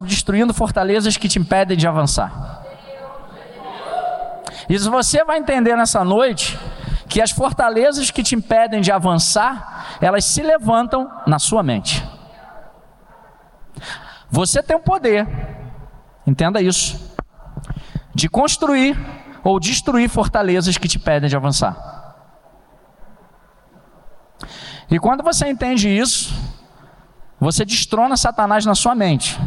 destruindo fortalezas que te impedem de avançar. E você vai entender nessa noite que as fortalezas que te impedem de avançar, elas se levantam na sua mente. Você tem o poder, entenda isso, de construir ou destruir fortalezas que te impedem de avançar. E quando você entende isso, você destrona Satanás na sua mente.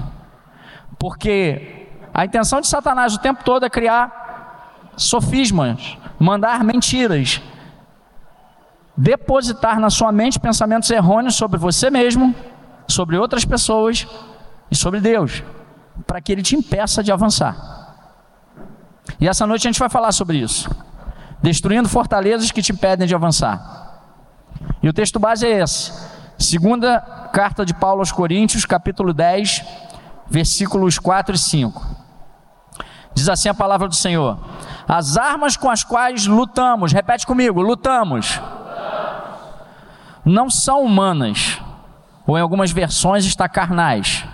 Porque a intenção de Satanás o tempo todo é criar sofismas, mandar mentiras, depositar na sua mente pensamentos errôneos sobre você mesmo, sobre outras pessoas e sobre Deus, para que ele te impeça de avançar. E essa noite a gente vai falar sobre isso. Destruindo fortalezas que te impedem de avançar. E o texto base é esse. Segunda carta de Paulo aos Coríntios, capítulo 10, versículos 4 e 5. Diz assim a palavra do Senhor: As armas com as quais lutamos, repete comigo, lutamos, não são humanas, ou em algumas versões está carnais.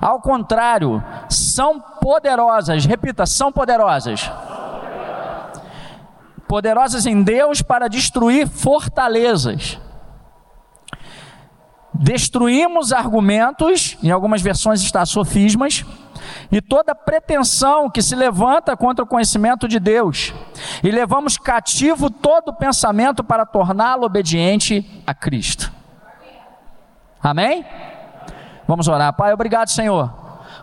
Ao contrário, são poderosas, repita, são poderosas poderosas em Deus para destruir fortalezas. Destruímos argumentos, em algumas versões está sofismas, e toda pretensão que se levanta contra o conhecimento de Deus, e levamos cativo todo pensamento para torná-lo obediente a Cristo. Amém? Vamos orar. Pai, obrigado, Senhor,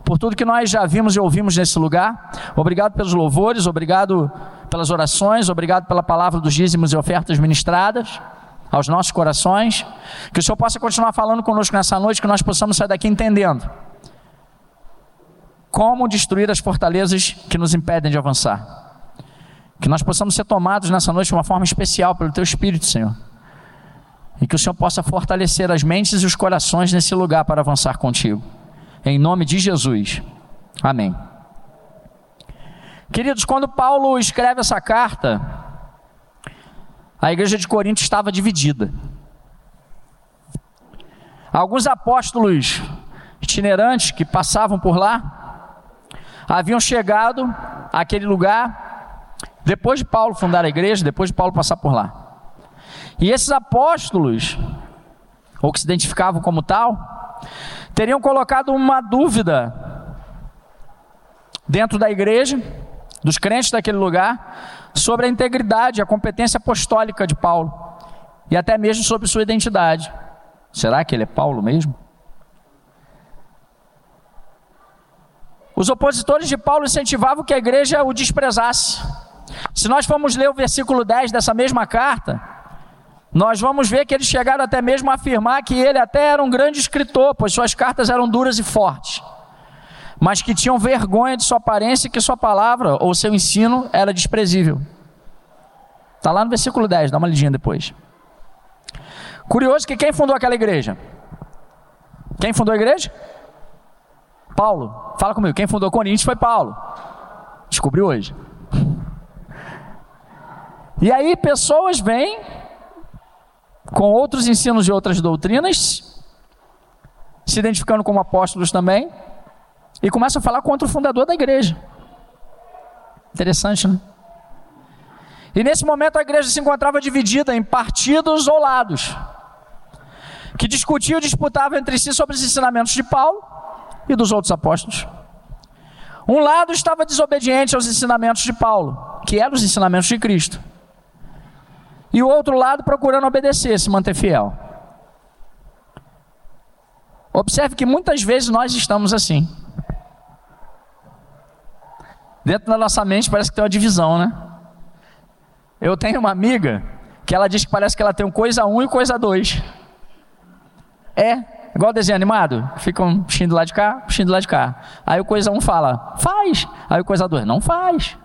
por tudo que nós já vimos e ouvimos nesse lugar. Obrigado pelos louvores, obrigado pelas orações, obrigado pela palavra dos dízimos e ofertas ministradas aos nossos corações. Que o Senhor possa continuar falando conosco nessa noite, que nós possamos sair daqui entendendo como destruir as fortalezas que nos impedem de avançar. Que nós possamos ser tomados nessa noite de uma forma especial pelo Teu Espírito, Senhor. E que o Senhor possa fortalecer as mentes e os corações nesse lugar para avançar contigo. Em nome de Jesus. Amém. Queridos, quando Paulo escreve essa carta, a igreja de Corinto estava dividida. Alguns apóstolos itinerantes que passavam por lá haviam chegado àquele lugar depois de Paulo fundar a igreja, depois de Paulo passar por lá. E esses apóstolos, ou que se identificavam como tal, teriam colocado uma dúvida dentro da igreja dos crentes daquele lugar sobre a integridade, a competência apostólica de Paulo e até mesmo sobre sua identidade. Será que ele é Paulo mesmo? Os opositores de Paulo incentivavam que a igreja o desprezasse. Se nós formos ler o versículo 10 dessa mesma carta, nós vamos ver que eles chegaram até mesmo a afirmar que ele até era um grande escritor, pois suas cartas eram duras e fortes mas que tinham vergonha de sua aparência e que sua palavra ou seu ensino era desprezível. Está lá no versículo 10, dá uma lidinha depois. Curioso que quem fundou aquela igreja? Quem fundou a igreja? Paulo. Fala comigo, quem fundou Coríntios foi Paulo. Descobri hoje. E aí pessoas vêm com outros ensinos de outras doutrinas, se identificando como apóstolos também, e começa a falar contra o fundador da igreja. Interessante, né? E nesse momento a igreja se encontrava dividida em partidos ou lados, que discutiam e disputavam entre si sobre os ensinamentos de Paulo e dos outros apóstolos. Um lado estava desobediente aos ensinamentos de Paulo, que eram os ensinamentos de Cristo. E o outro lado procurando obedecer, se manter fiel. Observe que muitas vezes nós estamos assim. Dentro da nossa mente parece que tem uma divisão, né? Eu tenho uma amiga que ela diz que parece que ela tem um coisa 1 um e coisa 2. É, igual desenho animado. Fica um puxinho do lado de cá, puxinho do lado de cá. Aí o coisa 1 um fala, faz. Aí o coisa 2, não faz.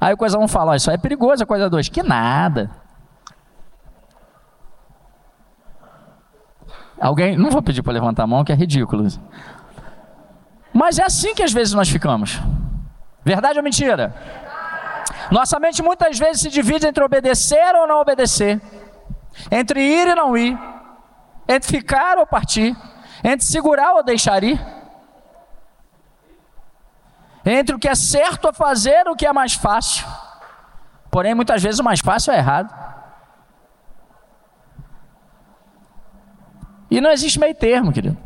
Aí o coisa 1 um fala, isso é perigoso, a coisa 2, que nada. Alguém, não vou pedir para levantar a mão, que é ridículo. Mas é assim que às vezes nós ficamos. Verdade ou mentira? Nossa mente muitas vezes se divide entre obedecer ou não obedecer, entre ir e não ir, entre ficar ou partir, entre segurar ou deixar ir, entre o que é certo a fazer e o que é mais fácil. Porém, muitas vezes o mais fácil é errado. E não existe meio termo, querido.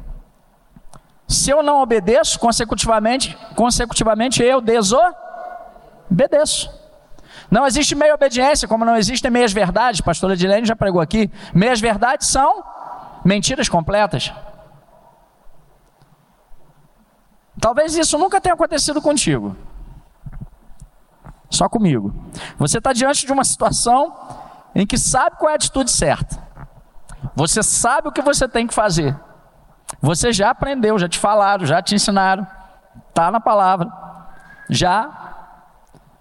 Se eu não obedeço, consecutivamente, consecutivamente eu desobedeço. Não existe meia obediência, como não existem meias verdades. Pastora Edilene já pregou aqui. Meias verdades são mentiras completas. Talvez isso nunca tenha acontecido contigo. Só comigo. Você está diante de uma situação em que sabe qual é a atitude certa. Você sabe o que você tem que fazer. Você já aprendeu, já te falaram, já te ensinaram. Está na palavra. Já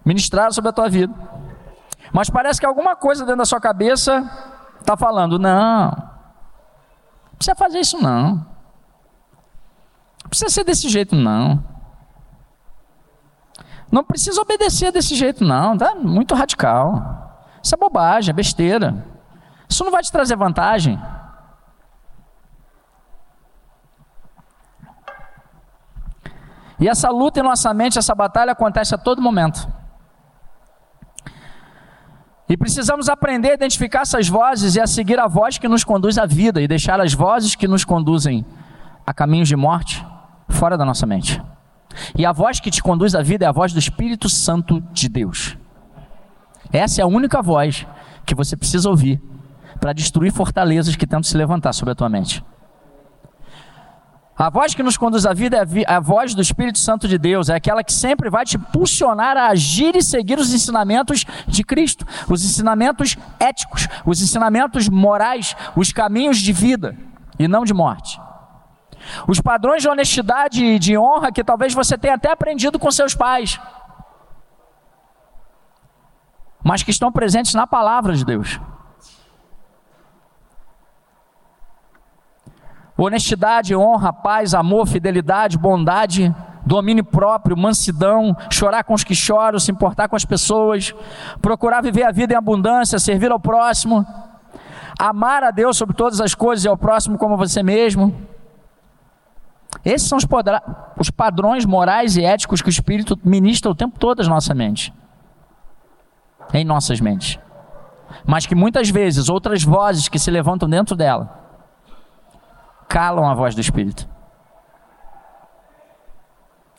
ministraram sobre a tua vida. Mas parece que alguma coisa dentro da sua cabeça está falando: não, não precisa fazer isso, não. Não precisa ser desse jeito, não. Não precisa obedecer desse jeito, não. Tá muito radical. Isso é bobagem, é besteira. Isso não vai te trazer vantagem. E essa luta em nossa mente, essa batalha acontece a todo momento. E precisamos aprender a identificar essas vozes e a seguir a voz que nos conduz à vida e deixar as vozes que nos conduzem a caminhos de morte fora da nossa mente. E a voz que te conduz à vida é a voz do Espírito Santo de Deus. Essa é a única voz que você precisa ouvir para destruir fortalezas que tentam se levantar sobre a tua mente. A voz que nos conduz à vida é a voz do Espírito Santo de Deus, é aquela que sempre vai te impulsionar a agir e seguir os ensinamentos de Cristo, os ensinamentos éticos, os ensinamentos morais, os caminhos de vida e não de morte. Os padrões de honestidade e de honra que talvez você tenha até aprendido com seus pais, mas que estão presentes na palavra de Deus. Honestidade, honra, paz, amor, fidelidade, bondade, domínio próprio, mansidão, chorar com os que choram, se importar com as pessoas, procurar viver a vida em abundância, servir ao próximo, amar a Deus sobre todas as coisas e ao próximo como você mesmo. Esses são os, os padrões morais e éticos que o Espírito ministra o tempo todo às nossas mentes. Em nossas mentes. Mas que muitas vezes outras vozes que se levantam dentro dela calam a voz do Espírito.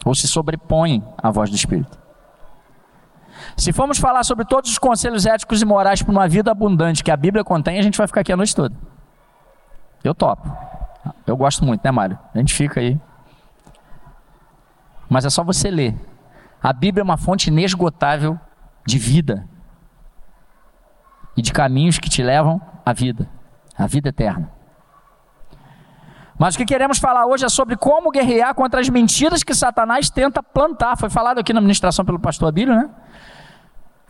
Ou se sobrepõem à voz do Espírito. Se formos falar sobre todos os conselhos éticos e morais para uma vida abundante que a Bíblia contém, a gente vai ficar aqui a noite toda. Eu topo. Eu gosto muito, né, Mário? A gente fica aí. Mas é só você ler. A Bíblia é uma fonte inesgotável de vida e de caminhos que te levam à vida, à vida eterna. Mas o que queremos falar hoje é sobre como guerrear contra as mentiras que Satanás tenta plantar. Foi falado aqui na ministração pelo pastor Abílio, né?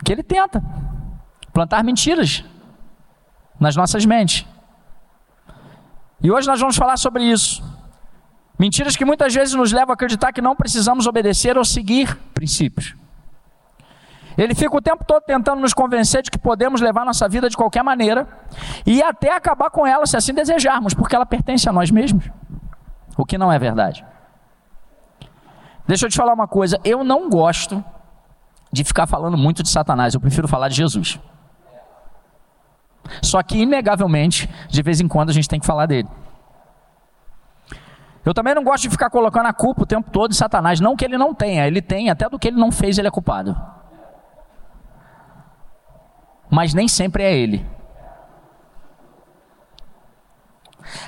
Que ele tenta plantar mentiras nas nossas mentes. E hoje nós vamos falar sobre isso. Mentiras que muitas vezes nos levam a acreditar que não precisamos obedecer ou seguir princípios. Ele fica o tempo todo tentando nos convencer de que podemos levar nossa vida de qualquer maneira e até acabar com ela se assim desejarmos, porque ela pertence a nós mesmos. O que não é verdade. Deixa eu te falar uma coisa, eu não gosto de ficar falando muito de Satanás, eu prefiro falar de Jesus. Só que, inegavelmente, de vez em quando a gente tem que falar dele. Eu também não gosto de ficar colocando a culpa o tempo todo em Satanás. Não que ele não tenha, ele tem, até do que ele não fez, ele é culpado mas nem sempre é ele.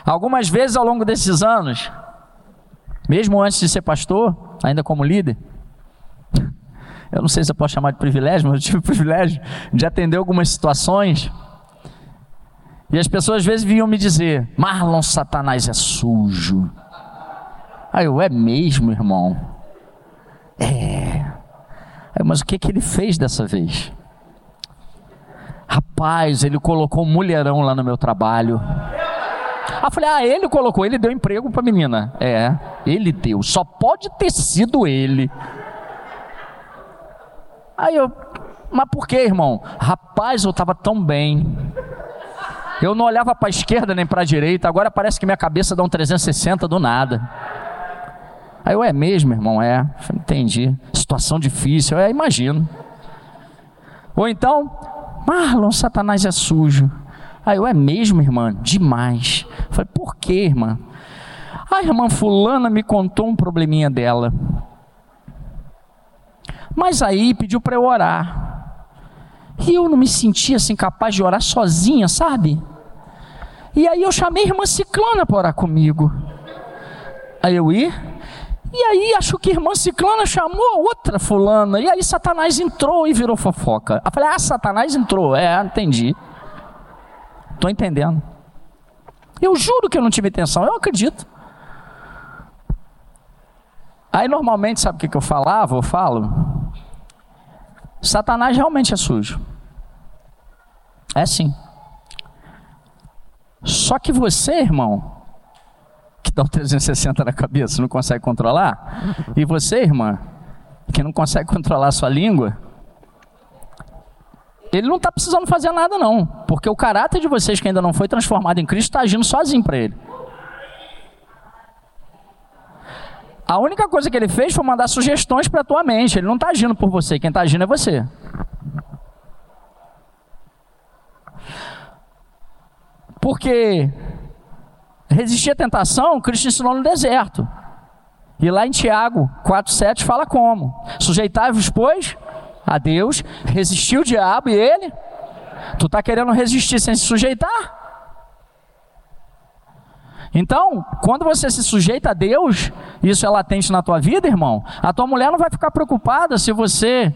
Algumas vezes ao longo desses anos, mesmo antes de ser pastor, ainda como líder, eu não sei se eu posso chamar de privilégio, mas eu tive o privilégio de atender algumas situações. E as pessoas às vezes vinham me dizer: Marlon, Satanás é sujo. Aí eu, é mesmo, irmão? É. Aí, mas o que, que ele fez dessa vez? Rapaz, ele colocou um mulherão lá no meu trabalho. Ah, falei, ah, ele colocou, ele deu emprego para a menina. É, ele deu, só pode ter sido ele. Aí eu, mas por que, irmão? Rapaz, eu estava tão bem. Eu não olhava para a esquerda nem para a direita, agora parece que minha cabeça dá um 360 do nada. Aí eu, é mesmo, irmão? É. Entendi. Situação difícil, é, imagino. Ou então, Marlon, Satanás é sujo. Aí eu, é mesmo, irmã? Demais. Eu falei, por quê, irmã? A irmã fulana me contou um probleminha dela. Mas aí pediu para eu orar. E eu não me sentia assim capaz de orar sozinha, sabe? E aí eu chamei a irmã Ciclana para orar comigo. Aí eu ia, e aí acho que a irmã Ciclana chamou a outra fulana. E aí Satanás entrou e virou fofoca. Eu falei, ah, Satanás entrou. É, entendi. Estou entendendo. Eu juro que eu não tive intenção, eu acredito. Aí normalmente, sabe o que, que eu falava? Eu falo. Satanás realmente é sujo. É sim. Só que você, irmão, dá o 360 na cabeça, não consegue controlar, e você, irmã, que não consegue controlar a sua língua, ele não está precisando fazer nada, não. Porque o caráter de vocês que ainda não foi transformado em Cristo está agindo sozinho para ele. A única coisa que ele fez foi mandar sugestões para a tua mente. Ele não está agindo por você, quem está agindo é você. Porque resistir à tentação, Cristo ensinou no deserto. E lá em Tiago 4,7 fala como? Sujeitai-vos, pois, a Deus, resistiu o diabo e ele. Tu está querendo resistir sem se sujeitar? Então, quando você se sujeita a Deus, isso é latente na tua vida, irmão. A tua mulher não vai ficar preocupada se você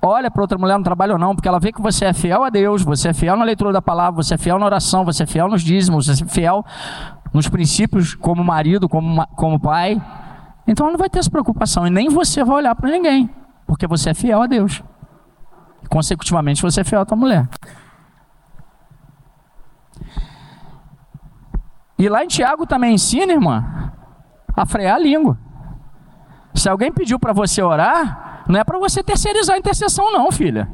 olha para outra mulher no trabalho ou não, porque ela vê que você é fiel a Deus, você é fiel na leitura da palavra, você é fiel na oração, você é fiel nos dízimos, você é fiel nos princípios como marido, como, como pai. Então ela não vai ter essa preocupação e nem você vai olhar para ninguém porque você é fiel a Deus. Consecutivamente, você é fiel à tua mulher. E lá em Tiago também ensina, irmã, a frear a língua. Se alguém pediu para você orar, não é para você terceirizar a intercessão, não, filha.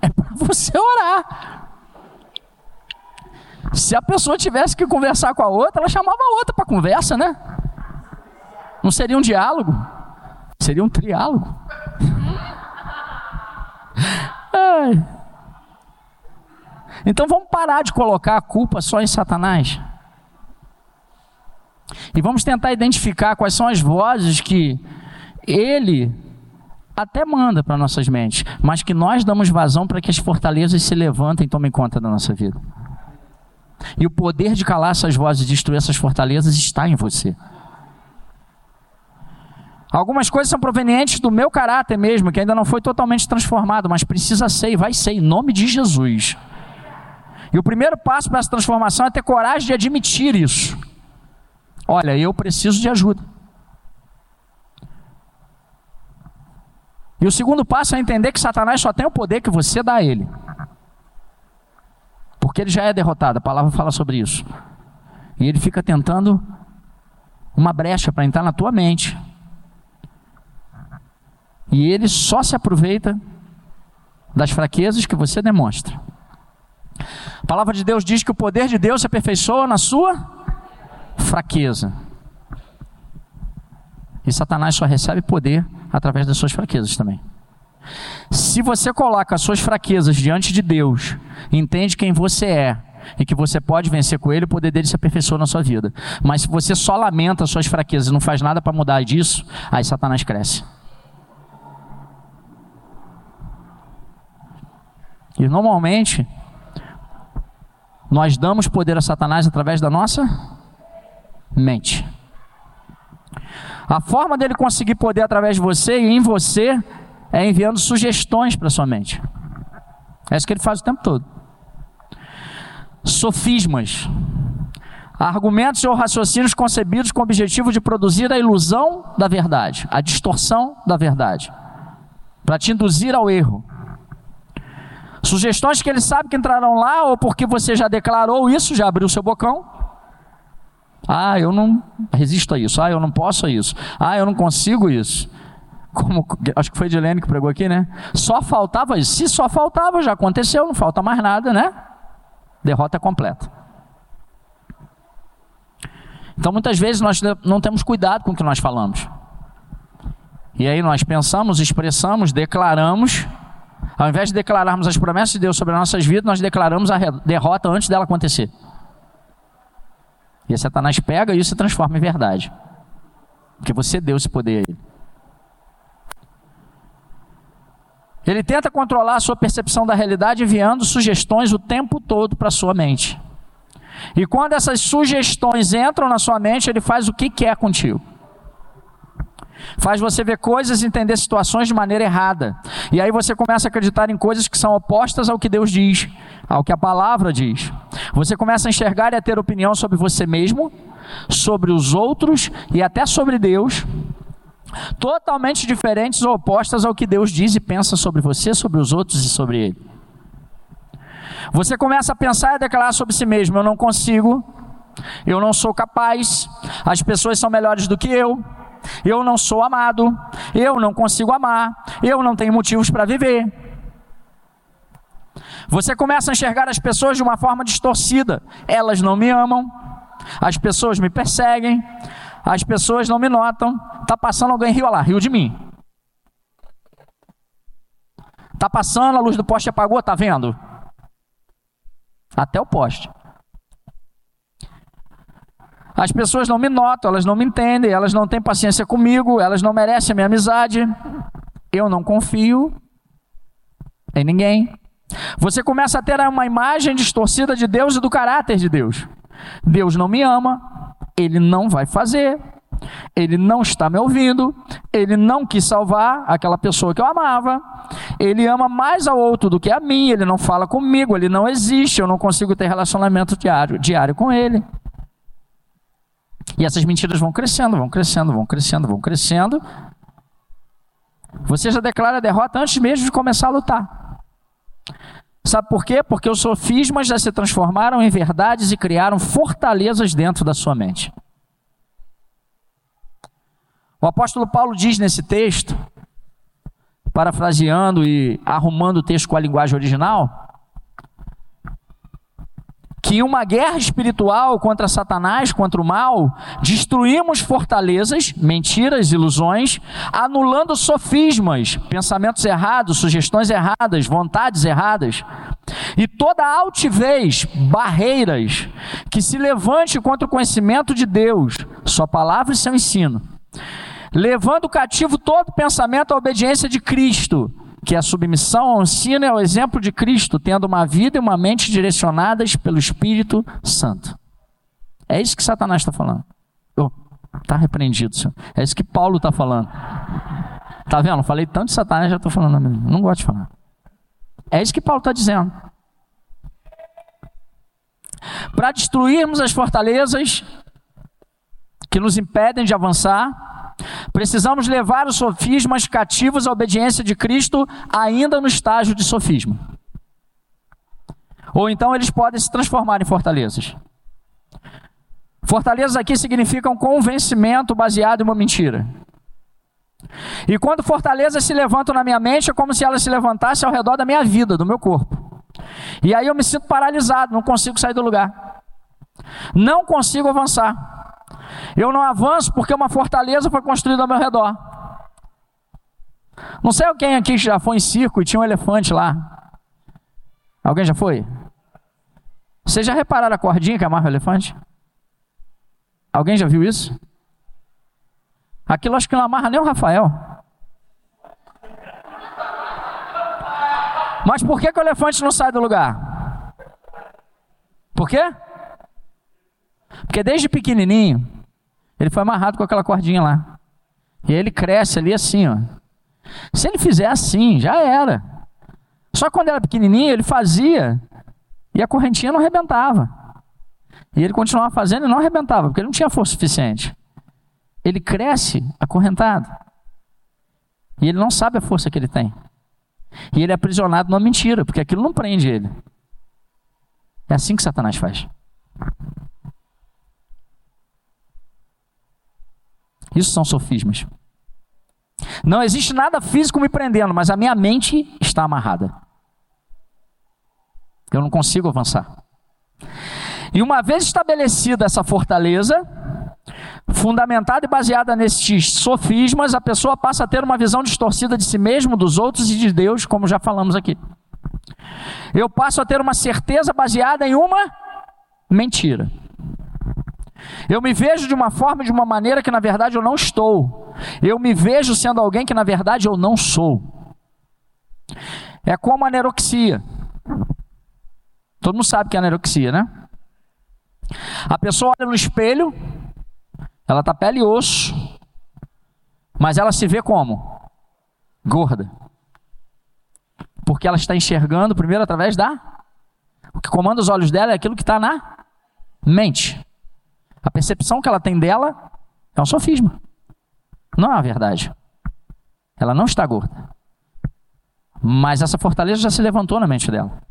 É para você orar. Se a pessoa tivesse que conversar com a outra, ela chamava a outra para conversa, né? Não seria um diálogo? Seria um triálogo. Ai. Então vamos parar de colocar a culpa só em Satanás. E vamos tentar identificar quais são as vozes que ele até manda para nossas mentes, mas que nós damos vazão para que as fortalezas se levantem e tomem conta da nossa vida. E o poder de calar essas vozes e destruir essas fortalezas está em você. Algumas coisas são provenientes do meu caráter mesmo, que ainda não foi totalmente transformado, mas precisa ser e vai ser, em nome de Jesus. E o primeiro passo para essa transformação é ter coragem de admitir isso. Olha, eu preciso de ajuda. E o segundo passo é entender que Satanás só tem o poder que você dá a ele. Porque ele já é derrotado, a palavra fala sobre isso. E ele fica tentando uma brecha para entrar na tua mente, e ele só se aproveita das fraquezas que você demonstra. A palavra de Deus diz que o poder de Deus se aperfeiçoa na sua fraqueza. E Satanás só recebe poder através das suas fraquezas também. Se você coloca as suas fraquezas diante de Deus, entende quem você é e que você pode vencer com Ele, o poder dele se aperfeiçoa na sua vida. Mas se você só lamenta as suas fraquezas e não faz nada para mudar disso, aí Satanás cresce. E normalmente, nós damos poder a Satanás através da nossa mente. A forma dele conseguir poder através de você e em você é enviando sugestões para sua mente. É isso que ele faz o tempo todo. Sofismas. Argumentos ou raciocínios concebidos com o objetivo de produzir a ilusão da verdade, a distorção da verdade, para te induzir ao erro. Sugestões que ele sabe que entrarão lá, ou porque você já declarou isso, já abriu seu bocão. Ah, eu não resisto a isso. Ah, eu não posso a isso. Ah, eu não consigo isso. Como, acho que foi Edilene que pregou aqui, né? Só faltava isso. Se só faltava, já aconteceu, não falta mais nada, né? derrota completa. Então muitas vezes nós não temos cuidado com o que nós falamos. E aí nós pensamos, expressamos, declaramos, ao invés de declararmos as promessas de Deus sobre as nossas vidas, nós declaramos a derrota antes dela acontecer. E Satanás pega isso e transforma em verdade. Porque você deu esse poder a ele. Ele tenta controlar a sua percepção da realidade enviando sugestões o tempo todo para sua mente. E quando essas sugestões entram na sua mente, ele faz o que quer contigo. Faz você ver coisas e entender situações de maneira errada. E aí você começa a acreditar em coisas que são opostas ao que Deus diz, ao que a palavra diz. Você começa a enxergar e a ter opinião sobre você mesmo, sobre os outros e até sobre Deus, totalmente diferentes ou opostas ao que Deus diz e pensa sobre você, sobre os outros e sobre Ele. Você começa a pensar e a declarar sobre si mesmo: eu não consigo, eu não sou capaz, as pessoas são melhores do que eu, eu não sou amado, eu não consigo amar, eu não tenho motivos para viver. Você começa a enxergar as pessoas de uma forma distorcida. Elas não me amam, as pessoas me perseguem, as pessoas não me notam. Está passando alguém rio lá, rio de mim. Está passando, a luz do poste apagou, está vendo? Até o poste. As pessoas não me notam, elas não me entendem, elas não têm paciência comigo, elas não merecem a minha amizade. Eu não confio em ninguém. Você começa a ter uma imagem distorcida de Deus e do caráter de Deus. Deus não me ama, ele não vai fazer, ele não está me ouvindo, ele não quis salvar aquela pessoa que eu amava, ele ama mais ao outro do que a mim, ele não fala comigo, ele não existe, eu não consigo ter relacionamento diário, diário com ele. E essas mentiras vão crescendo, vão crescendo, vão crescendo, vão crescendo. Você já declara a derrota antes mesmo de começar a lutar. Sabe por quê? Porque os sofismas já se transformaram em verdades e criaram fortalezas dentro da sua mente. O apóstolo Paulo diz nesse texto, parafraseando e arrumando o texto com a linguagem original, que uma guerra espiritual contra Satanás, contra o mal, destruímos fortalezas, mentiras, ilusões, anulando sofismas, pensamentos errados, sugestões erradas, vontades erradas, e toda altivez, barreiras que se levante contra o conhecimento de Deus, Sua palavra e seu ensino, levando cativo todo pensamento à obediência de Cristo que a submissão ao ensino é o exemplo de Cristo, tendo uma vida e uma mente direcionadas pelo Espírito Santo. É isso que Satanás está falando. Está oh, repreendido, senhor. É isso que Paulo está falando. Está vendo? Falei tanto de Satanás, já estou falando. Não gosto de falar. É isso que Paulo está dizendo. Para destruirmos as fortalezas que nos impedem de avançar, Precisamos levar os sofismas cativos à obediência de Cristo, ainda no estágio de sofisma. Ou então eles podem se transformar em fortalezas. Fortalezas aqui significam convencimento baseado em uma mentira. E quando fortalezas se levantam na minha mente, é como se elas se levantassem ao redor da minha vida, do meu corpo. E aí eu me sinto paralisado, não consigo sair do lugar. Não consigo avançar. Eu não avanço porque uma fortaleza foi construída ao meu redor. Não sei quem aqui já foi em circo e tinha um elefante lá. Alguém já foi? Vocês já repararam a cordinha que amarra o elefante? Alguém já viu isso? Aquilo acho que não amarra nem o Rafael. Mas por que, que o elefante não sai do lugar? Por quê? Porque desde pequenininho, ele foi amarrado com aquela cordinha lá. E ele cresce ali assim, ó. Se ele fizer assim, já era. Só quando era pequenininho, ele fazia e a correntinha não arrebentava. E ele continuava fazendo e não arrebentava, porque ele não tinha força suficiente. Ele cresce acorrentado. E ele não sabe a força que ele tem. E ele é aprisionado numa mentira, porque aquilo não prende ele. É assim que Satanás faz. Isso são sofismas. Não existe nada físico me prendendo, mas a minha mente está amarrada. Eu não consigo avançar. E uma vez estabelecida essa fortaleza, fundamentada e baseada nestes sofismas, a pessoa passa a ter uma visão distorcida de si mesmo, dos outros e de Deus, como já falamos aqui. Eu passo a ter uma certeza baseada em uma mentira. Eu me vejo de uma forma, de uma maneira que na verdade eu não estou. Eu me vejo sendo alguém que na verdade eu não sou. É como a aneroxia. Todo mundo sabe que é aneroxia, né? A pessoa olha no espelho, ela tá pele e osso, mas ela se vê como? Gorda. Porque ela está enxergando primeiro através da. O que comanda os olhos dela é aquilo que está na mente. A percepção que ela tem dela é um sofisma. Não é a verdade. Ela não está gorda. Mas essa fortaleza já se levantou na mente dela.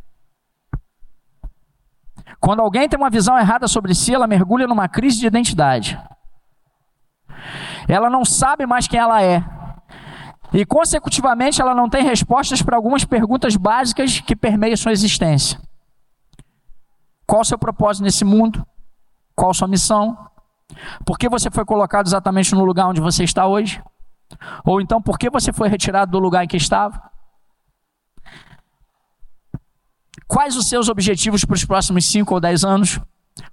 Quando alguém tem uma visão errada sobre si, ela mergulha numa crise de identidade. Ela não sabe mais quem ela é. E, consecutivamente, ela não tem respostas para algumas perguntas básicas que permeiam sua existência. Qual o seu propósito nesse mundo? Qual sua missão? Por que você foi colocado exatamente no lugar onde você está hoje? Ou então, por que você foi retirado do lugar em que estava? Quais os seus objetivos para os próximos 5 ou 10 anos?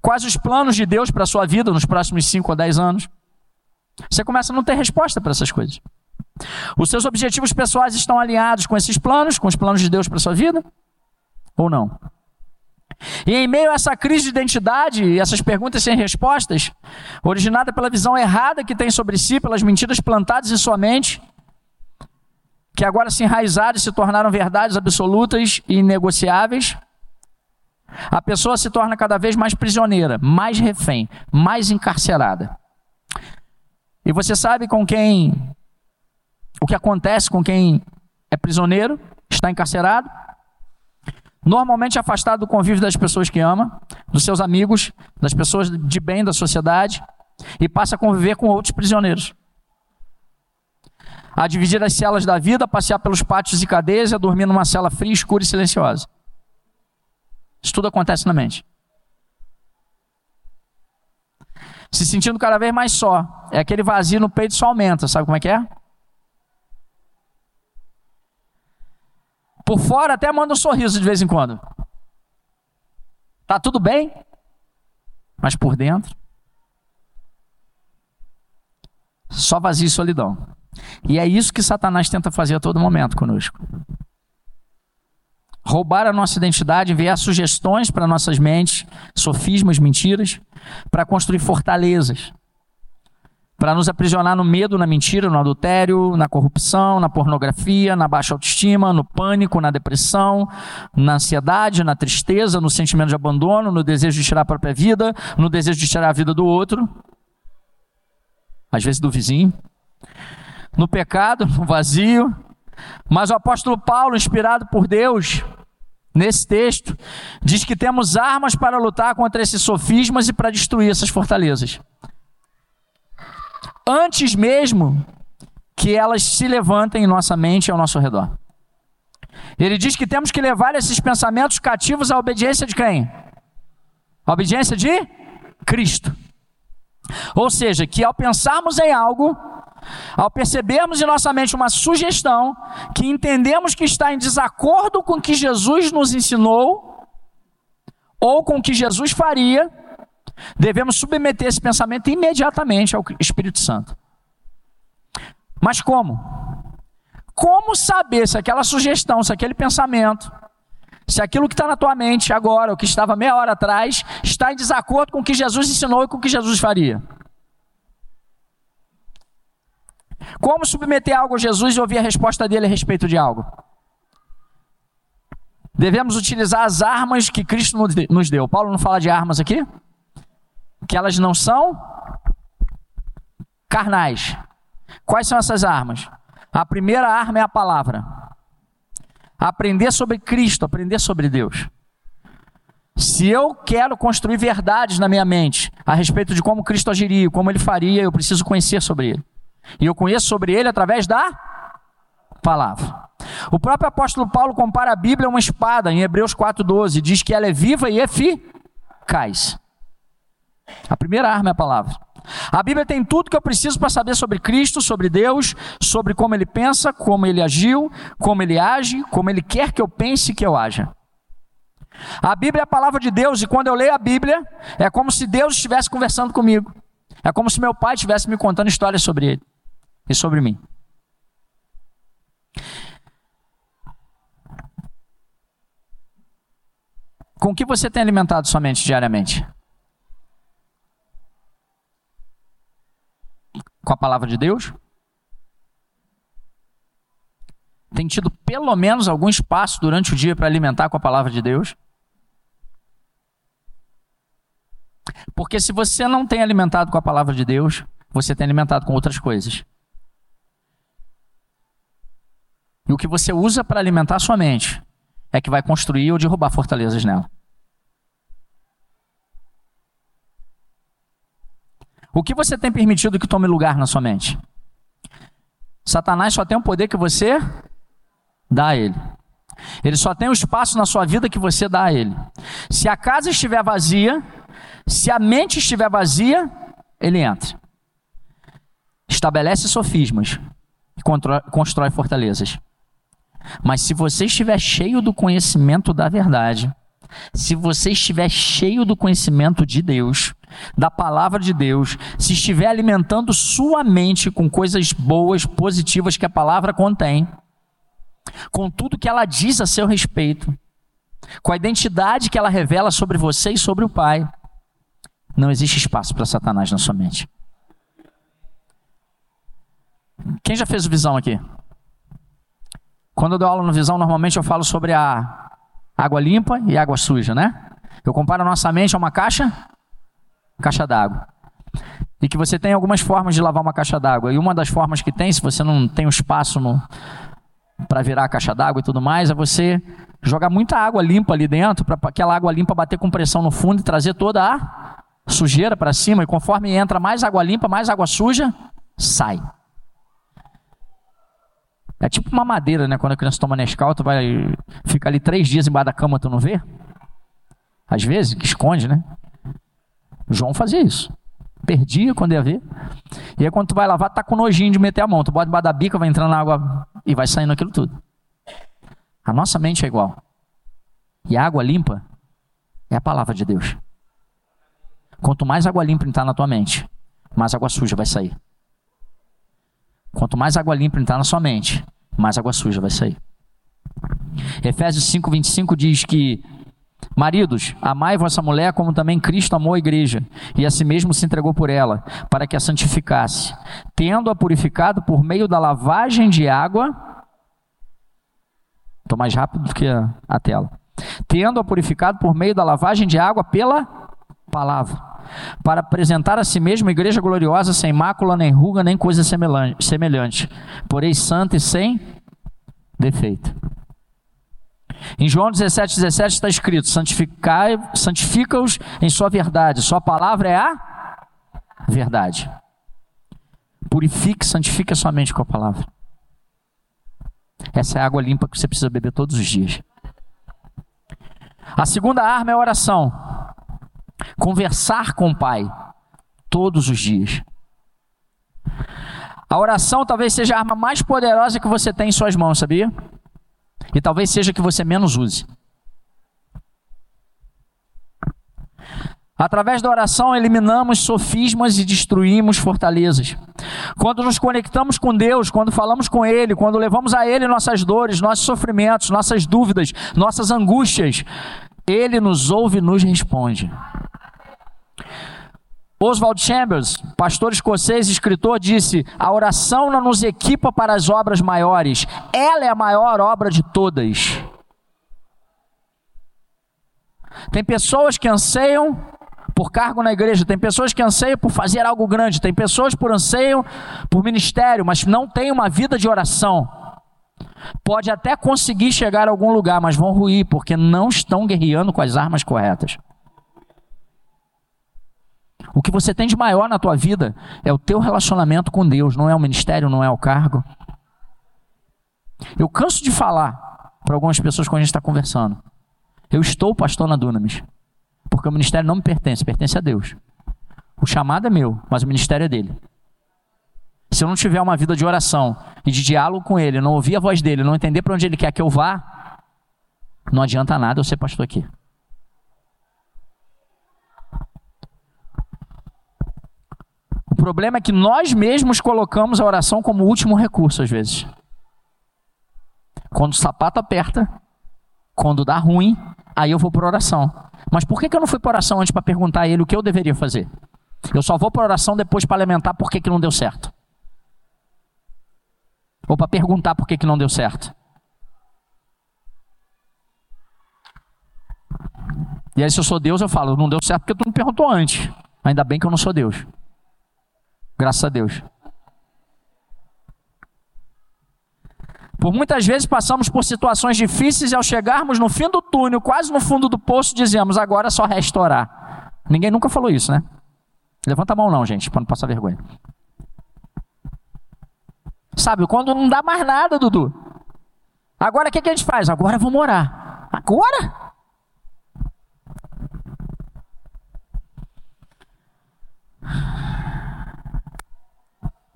Quais os planos de Deus para a sua vida nos próximos 5 ou 10 anos? Você começa a não ter resposta para essas coisas. Os seus objetivos pessoais estão alinhados com esses planos, com os planos de Deus para a sua vida? Ou não? E em meio a essa crise de identidade e essas perguntas sem respostas, originada pela visão errada que tem sobre si, pelas mentiras plantadas em sua mente, que agora se enraizaram e se tornaram verdades absolutas e inegociáveis, a pessoa se torna cada vez mais prisioneira, mais refém, mais encarcerada. E você sabe com quem o que acontece com quem é prisioneiro, está encarcerado? Normalmente afastado do convívio das pessoas que ama, dos seus amigos, das pessoas de bem da sociedade, e passa a conviver com outros prisioneiros. A dividir as celas da vida, a passear pelos pátios e cadeias a dormir numa cela fria, escura e silenciosa. Isso tudo acontece na mente. Se sentindo cada vez mais só. É aquele vazio no peito só aumenta. Sabe como é que é? Por fora até manda um sorriso de vez em quando. Tá tudo bem? Mas por dentro só vazio e solidão. E é isso que Satanás tenta fazer a todo momento conosco. Roubar a nossa identidade, enviar sugestões para nossas mentes, sofismas, mentiras, para construir fortalezas para nos aprisionar no medo, na mentira, no adultério, na corrupção, na pornografia, na baixa autoestima, no pânico, na depressão, na ansiedade, na tristeza, no sentimento de abandono, no desejo de tirar a própria vida, no desejo de tirar a vida do outro, às vezes do vizinho, no pecado, no vazio. Mas o apóstolo Paulo, inspirado por Deus, nesse texto, diz que temos armas para lutar contra esses sofismas e para destruir essas fortalezas antes mesmo que elas se levantem em nossa mente e ao nosso redor. Ele diz que temos que levar esses pensamentos cativos à obediência de quem? A obediência de Cristo. Ou seja, que ao pensarmos em algo, ao percebermos em nossa mente uma sugestão que entendemos que está em desacordo com o que Jesus nos ensinou, ou com o que Jesus faria, Devemos submeter esse pensamento imediatamente ao Espírito Santo. Mas como? Como saber se aquela sugestão, se aquele pensamento, se aquilo que está na tua mente agora, o que estava meia hora atrás, está em desacordo com o que Jesus ensinou e com o que Jesus faria? Como submeter algo a Jesus e ouvir a resposta dele a respeito de algo? Devemos utilizar as armas que Cristo nos deu. Paulo não fala de armas aqui? Que elas não são carnais. Quais são essas armas? A primeira arma é a palavra. Aprender sobre Cristo, aprender sobre Deus. Se eu quero construir verdades na minha mente a respeito de como Cristo agiria, como ele faria, eu preciso conhecer sobre ele. E eu conheço sobre ele através da palavra. O próprio apóstolo Paulo compara a Bíblia a uma espada em Hebreus 4:12, diz que ela é viva e eficaz. A primeira arma é a palavra. A Bíblia tem tudo que eu preciso para saber sobre Cristo, sobre Deus, sobre como ele pensa, como ele agiu, como ele age, como ele quer que eu pense e que eu haja. A Bíblia é a palavra de Deus e quando eu leio a Bíblia, é como se Deus estivesse conversando comigo. É como se meu pai estivesse me contando histórias sobre ele e sobre mim. Com que você tem alimentado sua mente diariamente? Com a palavra de Deus? Tem tido pelo menos algum espaço durante o dia para alimentar com a palavra de Deus? Porque se você não tem alimentado com a palavra de Deus, você tem alimentado com outras coisas. E o que você usa para alimentar sua mente é que vai construir ou derrubar fortalezas nela. O que você tem permitido que tome lugar na sua mente? Satanás só tem o poder que você dá a ele. Ele só tem o espaço na sua vida que você dá a ele. Se a casa estiver vazia, se a mente estiver vazia, ele entra. Estabelece sofismas e constrói fortalezas. Mas se você estiver cheio do conhecimento da verdade, se você estiver cheio do conhecimento de Deus, da palavra de Deus, se estiver alimentando sua mente com coisas boas, positivas que a palavra contém, com tudo que ela diz a seu respeito, com a identidade que ela revela sobre você e sobre o Pai, não existe espaço para Satanás na sua mente. Quem já fez visão aqui? Quando eu dou aula no Visão, normalmente eu falo sobre a água limpa e água suja, né? Eu comparo a nossa mente a uma caixa, caixa d'água. E que você tem algumas formas de lavar uma caixa d'água. E uma das formas que tem, se você não tem um espaço para virar a caixa d'água e tudo mais, é você jogar muita água limpa ali dentro, para aquela água limpa bater com pressão no fundo e trazer toda a sujeira para cima. E conforme entra mais água limpa, mais água suja, sai. É tipo uma madeira, né? Quando a criança toma Nescau, tu vai ficar ali três dias embaixo da cama, tu não vê? Às vezes, que esconde, né? O João fazia isso. Perdia quando ia ver. E aí quando tu vai lavar, tá com nojinho de meter a mão. Tu bota embaixo da bica, vai entrando na água e vai saindo aquilo tudo. A nossa mente é igual. E a água limpa é a palavra de Deus. Quanto mais água limpa entrar na tua mente, mais água suja vai sair. Quanto mais água limpa entrar na sua mente, mais água suja vai sair. Efésios 5, 25 diz que Maridos, amai vossa mulher como também Cristo amou a igreja e a si mesmo se entregou por ela, para que a santificasse, tendo-a purificado por meio da lavagem de água. Estou mais rápido do que a, a tela. Tendo-a purificado por meio da lavagem de água pela palavra para apresentar a si mesmo igreja gloriosa, sem mácula, nem ruga, nem coisa semelhante, porém santa e sem defeito. Em João 17, 17 está escrito: santifica-os em sua verdade, sua palavra é a verdade. Purifique, santifique a sua mente com a palavra. Essa é a água limpa que você precisa beber todos os dias. A segunda arma é a oração. Conversar com o Pai todos os dias. A oração talvez seja a arma mais poderosa que você tem em suas mãos, sabia? E talvez seja a que você menos use. Através da oração eliminamos sofismas e destruímos fortalezas. Quando nos conectamos com Deus, quando falamos com Ele, quando levamos a Ele nossas dores, nossos sofrimentos, nossas dúvidas, nossas angústias, Ele nos ouve e nos responde. Oswald Chambers, pastor escocês e escritor, disse: A oração não nos equipa para as obras maiores, ela é a maior obra de todas. Tem pessoas que anseiam por cargo na igreja, tem pessoas que anseiam por fazer algo grande, tem pessoas por anseiam por ministério, mas não tem uma vida de oração. Pode até conseguir chegar a algum lugar, mas vão ruir porque não estão guerreando com as armas corretas. O que você tem de maior na tua vida é o teu relacionamento com Deus, não é o ministério, não é o cargo. Eu canso de falar para algumas pessoas quando a gente está conversando. Eu estou pastor na Dunamis, Porque o ministério não me pertence, pertence a Deus. O chamado é meu, mas o ministério é dele. Se eu não tiver uma vida de oração e de diálogo com ele, não ouvir a voz dele, não entender para onde ele quer que eu vá, não adianta nada eu ser pastor aqui. O problema é que nós mesmos colocamos a oração como último recurso às vezes. Quando o sapato aperta, quando dá ruim, aí eu vou para oração. Mas por que, que eu não fui para oração antes para perguntar a ele o que eu deveria fazer? Eu só vou para oração depois para lamentar por que, que não deu certo. Ou para perguntar por que, que não deu certo. E aí, se eu sou Deus, eu falo, não deu certo porque tu me perguntou antes. Ainda bem que eu não sou Deus. Graças a Deus. Por muitas vezes passamos por situações difíceis e ao chegarmos no fim do túnel, quase no fundo do poço, dizemos: agora é só restaurar. Ninguém nunca falou isso, né? Levanta a mão, não, gente, para não passar vergonha. Sabe, quando não dá mais nada, Dudu. Agora o que, que a gente faz? Agora vamos orar. Agora?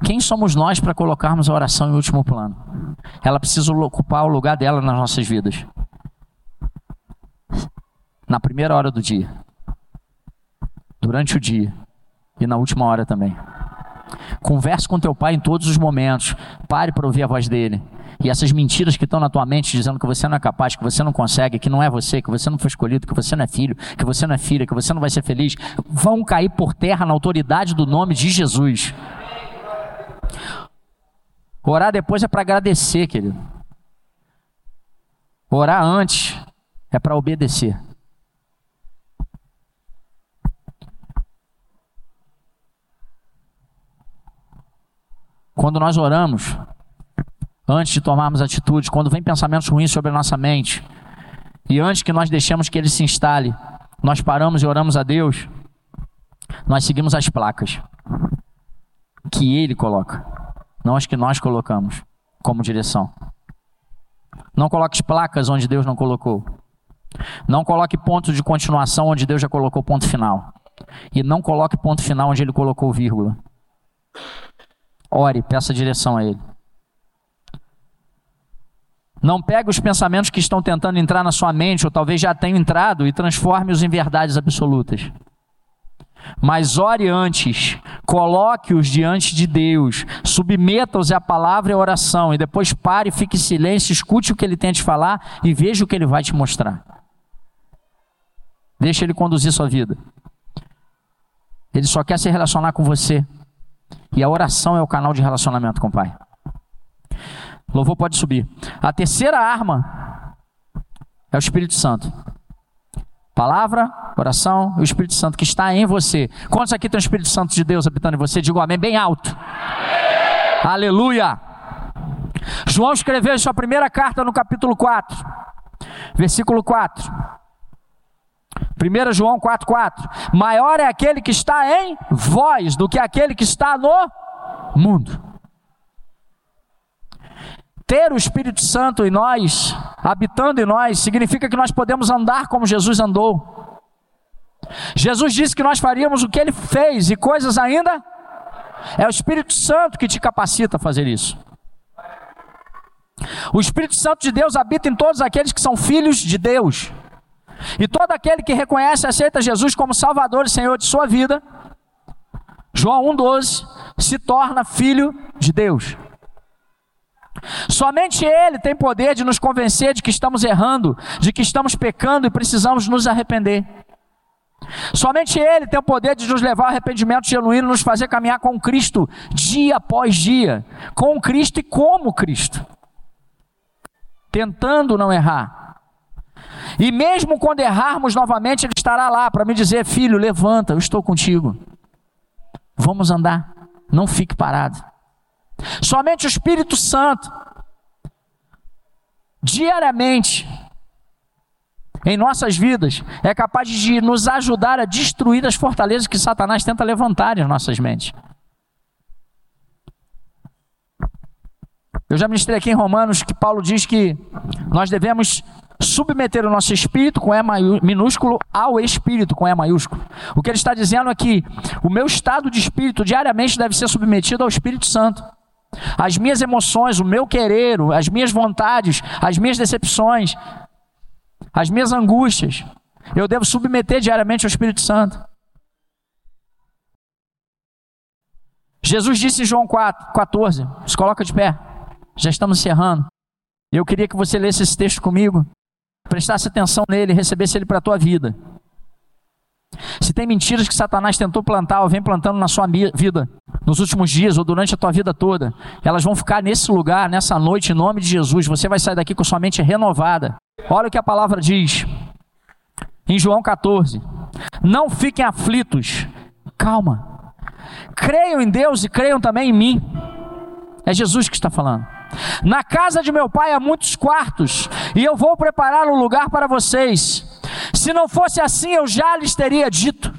Quem somos nós para colocarmos a oração em último plano? Ela precisa ocupar o lugar dela nas nossas vidas. Na primeira hora do dia, durante o dia e na última hora também. Converse com teu pai em todos os momentos. Pare para ouvir a voz dele. E essas mentiras que estão na tua mente dizendo que você não é capaz, que você não consegue, que não é você, que você não foi escolhido, que você não é filho, que você não é filha, que você não vai ser feliz, vão cair por terra na autoridade do nome de Jesus. Orar depois é para agradecer, querido. Orar antes é para obedecer. Quando nós oramos, antes de tomarmos atitudes, quando vem pensamentos ruins sobre a nossa mente, e antes que nós deixemos que ele se instale, nós paramos e oramos a Deus, nós seguimos as placas que ele coloca, não as que nós colocamos como direção. Não coloque placas onde Deus não colocou. Não coloque pontos de continuação onde Deus já colocou ponto final. E não coloque ponto final onde ele colocou vírgula. Ore, peça direção a Ele. Não pegue os pensamentos que estão tentando entrar na sua mente, ou talvez já tenham entrado, e transforme-os em verdades absolutas. Mas ore antes, coloque-os diante de Deus, submeta-os à palavra e à oração, e depois pare, fique em silêncio, escute o que ele tem a te falar e veja o que ele vai te mostrar. Deixe ele conduzir sua vida. Ele só quer se relacionar com você. E a oração é o canal de relacionamento com o Pai. Louvor pode subir. A terceira arma é o Espírito Santo. Palavra, oração e o Espírito Santo que está em você. Quantos aqui tem o Espírito Santo de Deus habitando em você? Digo amém bem alto. Amém. Aleluia. João escreveu em sua primeira carta no capítulo 4, versículo 4. 1 João 4,4: Maior é aquele que está em vós do que aquele que está no mundo. Ter o Espírito Santo em nós, habitando em nós, significa que nós podemos andar como Jesus andou. Jesus disse que nós faríamos o que ele fez e coisas ainda. É o Espírito Santo que te capacita a fazer isso. O Espírito Santo de Deus habita em todos aqueles que são filhos de Deus. E todo aquele que reconhece e aceita Jesus como Salvador e Senhor de sua vida, João 1,12, se torna filho de Deus. Somente Ele tem poder de nos convencer de que estamos errando, de que estamos pecando e precisamos nos arrepender. Somente Ele tem o poder de nos levar ao arrependimento genuíno, nos fazer caminhar com Cristo dia após dia, com Cristo e como Cristo, tentando não errar. E mesmo quando errarmos novamente, Ele estará lá para me dizer: Filho, levanta, eu estou contigo. Vamos andar, não fique parado. Somente o Espírito Santo, diariamente, em nossas vidas, é capaz de nos ajudar a destruir as fortalezas que Satanás tenta levantar em nossas mentes. Eu já ministrei aqui em Romanos que Paulo diz que nós devemos submeter o nosso espírito com E minúsculo ao espírito com E maiúsculo. O que ele está dizendo é que o meu estado de espírito diariamente deve ser submetido ao Espírito Santo. As minhas emoções, o meu querer, as minhas vontades, as minhas decepções, as minhas angústias, eu devo submeter diariamente ao Espírito Santo. Jesus disse em João 4, 14, se coloca de pé, já estamos encerrando. Eu queria que você lesse esse texto comigo, prestasse atenção nele recebesse ele para a tua vida. Se tem mentiras que Satanás tentou plantar ou vem plantando na sua vida nos últimos dias ou durante a tua vida toda, elas vão ficar nesse lugar, nessa noite, em nome de Jesus. Você vai sair daqui com sua mente renovada. Olha o que a palavra diz em João 14: Não fiquem aflitos, calma, creiam em Deus e creiam também em mim. É Jesus que está falando. Na casa de meu pai há muitos quartos, e eu vou preparar um lugar para vocês. Se não fosse assim, eu já lhes teria dito.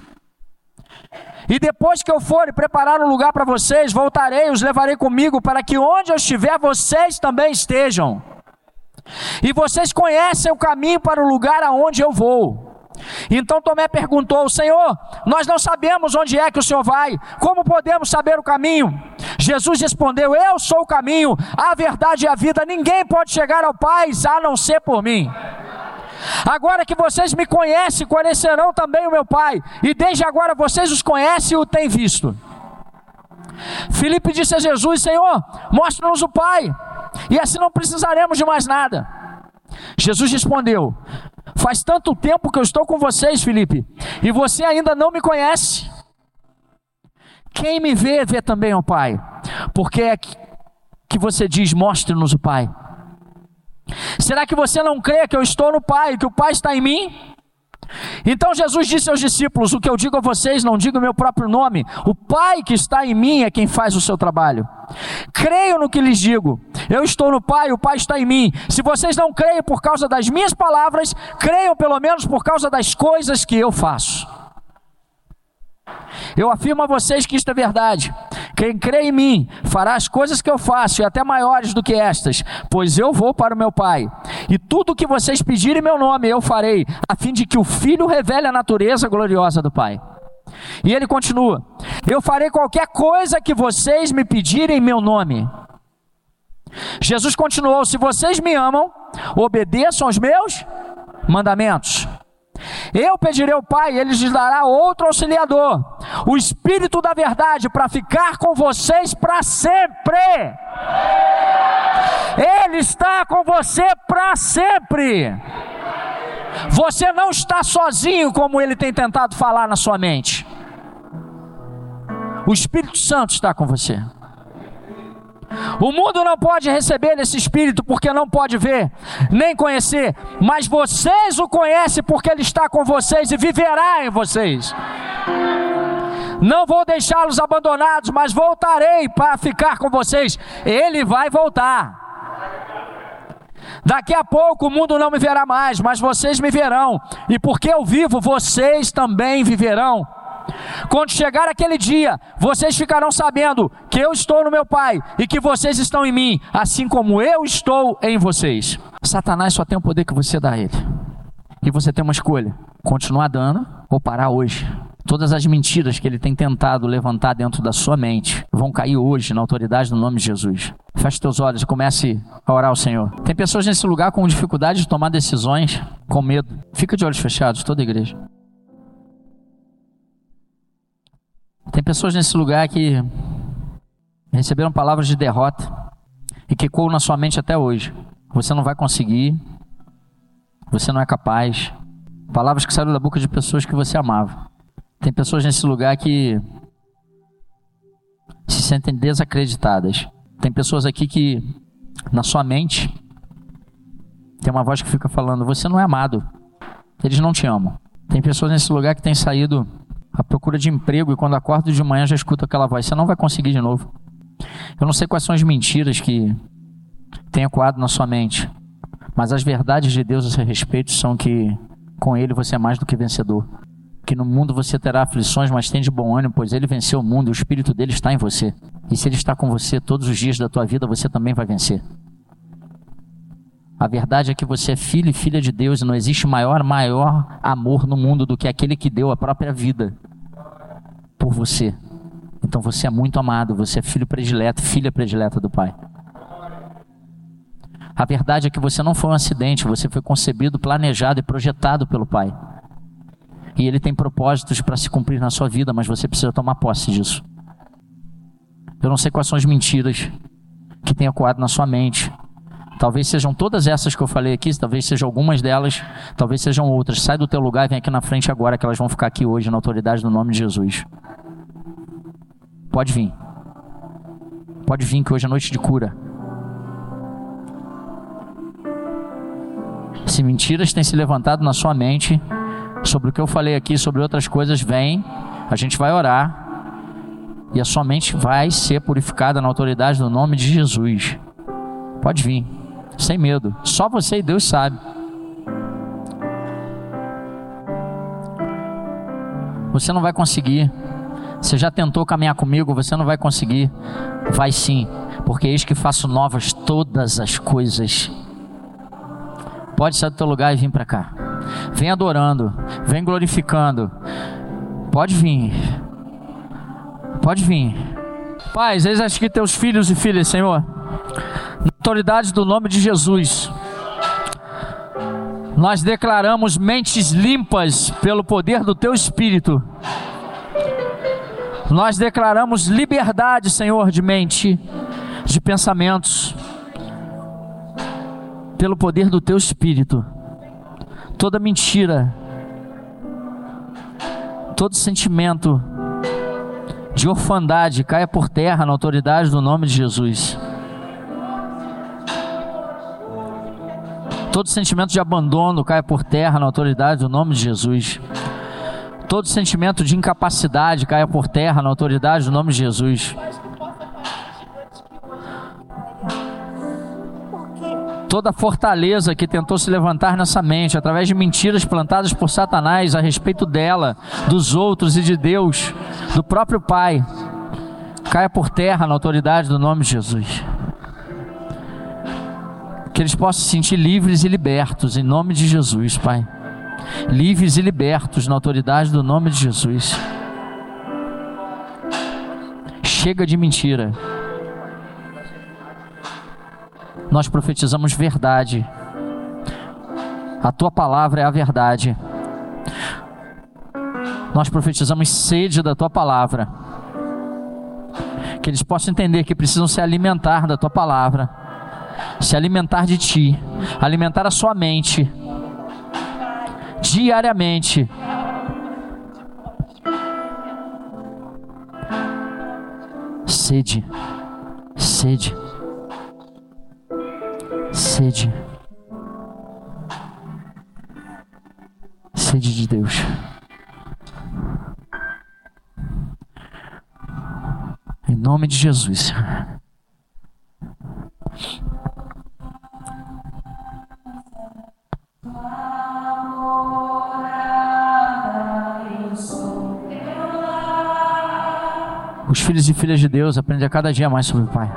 E depois que eu for e preparar um lugar para vocês, voltarei e os levarei comigo, para que onde eu estiver, vocês também estejam. E vocês conhecem o caminho para o lugar aonde eu vou. Então Tomé perguntou: Senhor, nós não sabemos onde é que o Senhor vai, como podemos saber o caminho? Jesus respondeu: Eu sou o caminho, a verdade e a vida, ninguém pode chegar ao Pai a não ser por mim. Agora que vocês me conhecem, conhecerão também o meu Pai, e desde agora vocês os conhecem e o têm visto. Filipe disse a Jesus: Senhor, mostra-nos o Pai, e assim não precisaremos de mais nada. Jesus respondeu: Faz tanto tempo que eu estou com vocês, Felipe, e você ainda não me conhece. Quem me vê, vê também o Pai, porque é que você diz: Mostre-nos o Pai. Será que você não crê que eu estou no Pai, que o Pai está em mim? Então Jesus disse aos discípulos: O que eu digo a vocês, não digo o meu próprio nome. O Pai que está em mim é quem faz o seu trabalho. Creio no que lhes digo. Eu estou no Pai, o Pai está em mim. Se vocês não creem por causa das minhas palavras, creiam pelo menos por causa das coisas que eu faço. Eu afirmo a vocês que isto é verdade. Quem crê em mim fará as coisas que eu faço e até maiores do que estas, pois eu vou para o meu Pai. E tudo o que vocês pedirem em meu nome eu farei, a fim de que o Filho revele a natureza gloriosa do Pai. E ele continua: Eu farei qualquer coisa que vocês me pedirem em meu nome. Jesus continuou: Se vocês me amam, obedeçam aos meus mandamentos. Eu pedirei ao Pai, ele lhes dará outro auxiliador, o Espírito da Verdade, para ficar com vocês para sempre. Ele está com você para sempre. Você não está sozinho, como ele tem tentado falar na sua mente. O Espírito Santo está com você. O mundo não pode receber esse Espírito porque não pode ver, nem conhecer, mas vocês o conhecem porque Ele está com vocês e viverá em vocês. Não vou deixá-los abandonados, mas voltarei para ficar com vocês. Ele vai voltar. Daqui a pouco o mundo não me verá mais, mas vocês me verão, e porque eu vivo, vocês também viverão. Quando chegar aquele dia, vocês ficarão sabendo que eu estou no meu Pai e que vocês estão em mim, assim como eu estou em vocês. Satanás só tem o poder que você dá a ele. E você tem uma escolha: continuar dando ou parar hoje. Todas as mentiras que ele tem tentado levantar dentro da sua mente vão cair hoje na autoridade do nome de Jesus. Feche teus olhos e comece a orar ao Senhor. Tem pessoas nesse lugar com dificuldade de tomar decisões, com medo. Fica de olhos fechados, toda a igreja. Tem pessoas nesse lugar que receberam palavras de derrota e que ecoam na sua mente até hoje. Você não vai conseguir, você não é capaz. Palavras que saíram da boca de pessoas que você amava. Tem pessoas nesse lugar que se sentem desacreditadas. Tem pessoas aqui que, na sua mente, tem uma voz que fica falando: Você não é amado. Eles não te amam. Tem pessoas nesse lugar que têm saído procura de emprego e quando acorda de manhã já escuta aquela voz: Você não vai conseguir de novo. Eu não sei quais são as mentiras que tem ecoado na sua mente, mas as verdades de Deus a seu respeito são que com Ele você é mais do que vencedor. Que no mundo você terá aflições, mas tem de bom ânimo, pois Ele venceu o mundo e o Espírito dele está em você. E se Ele está com você todos os dias da tua vida, você também vai vencer. A verdade é que você é filho e filha de Deus e não existe maior, maior amor no mundo do que aquele que deu a própria vida por você. Então você é muito amado, você é filho predileto, filha predileta do Pai. A verdade é que você não foi um acidente, você foi concebido, planejado e projetado pelo Pai. E Ele tem propósitos para se cumprir na sua vida, mas você precisa tomar posse disso. Eu não sei quais são as mentiras que tem ecoado na sua mente. Talvez sejam todas essas que eu falei aqui, talvez sejam algumas delas, talvez sejam outras. Sai do teu lugar e vem aqui na frente agora, que elas vão ficar aqui hoje na autoridade do nome de Jesus. Pode vir. Pode vir que hoje é noite de cura. Se mentiras têm se levantado na sua mente sobre o que eu falei aqui, sobre outras coisas, vem, a gente vai orar e a sua mente vai ser purificada na autoridade do nome de Jesus. Pode vir, sem medo. Só você e Deus sabe. Você não vai conseguir. Você já tentou caminhar comigo, você não vai conseguir. Vai sim, porque eis que faço novas todas as coisas. Pode sair do teu lugar e vir para cá. Vem adorando, vem glorificando. Pode vir. Pode vir. Pais, eis aqui teus filhos e filhas, Senhor. Autoridade do nome de Jesus. Nós declaramos mentes limpas pelo poder do teu espírito nós declaramos liberdade, Senhor, de mente, de pensamentos, pelo poder do Teu Espírito. Toda mentira, todo sentimento de orfandade caia por terra na autoridade do nome de Jesus. Todo sentimento de abandono caia por terra na autoridade do nome de Jesus. Todo sentimento de incapacidade caia por terra na autoridade do nome de Jesus. Toda fortaleza que tentou se levantar nessa mente através de mentiras plantadas por Satanás a respeito dela, dos outros e de Deus, do próprio Pai, caia por terra na autoridade do nome de Jesus. Que eles possam se sentir livres e libertos em nome de Jesus, Pai livres e libertos na autoridade do nome de Jesus. Chega de mentira. Nós profetizamos verdade. A tua palavra é a verdade. Nós profetizamos sede da tua palavra. Que eles possam entender que precisam se alimentar da tua palavra, se alimentar de ti, alimentar a sua mente diariamente. Sede, sede, sede, sede de Deus. Em nome de Jesus. Os filhos e filhas de Deus aprendem a cada dia mais sobre o Pai.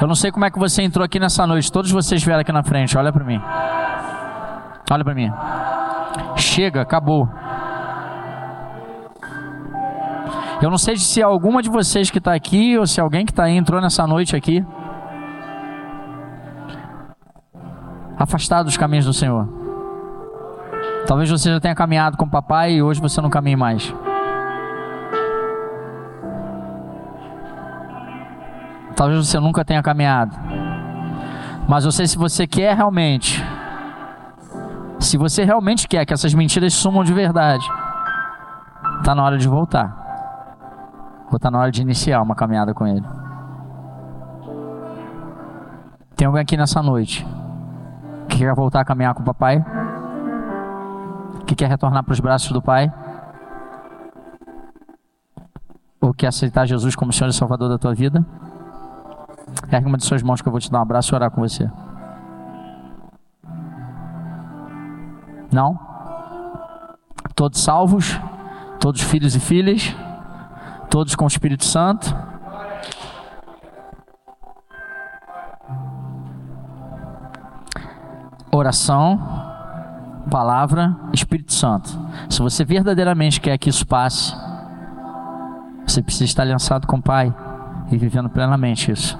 Eu não sei como é que você entrou aqui nessa noite. Todos vocês vieram aqui na frente. Olha para mim. Olha para mim. Chega, acabou. Eu não sei se alguma de vocês que está aqui ou se alguém que está aí entrou nessa noite aqui afastado dos caminhos do Senhor. Talvez você já tenha caminhado com o papai e hoje você não caminhe mais. Talvez você nunca tenha caminhado. Mas eu sei se você quer realmente. Se você realmente quer que essas mentiras sumam de verdade, está na hora de voltar. Ou está na hora de iniciar uma caminhada com Ele. Tem alguém aqui nessa noite que quer voltar a caminhar com o papai? Que quer retornar para os braços do Pai? Ou quer aceitar Jesus como Senhor e Salvador da tua vida? Ergue uma de suas mãos que eu vou te dar um abraço e orar com você. Não? Todos salvos? Todos filhos e filhas? Todos com o Espírito Santo? oração, palavra, Espírito Santo. Se você verdadeiramente quer que isso passe, você precisa estar aliançado com o Pai e vivendo plenamente isso.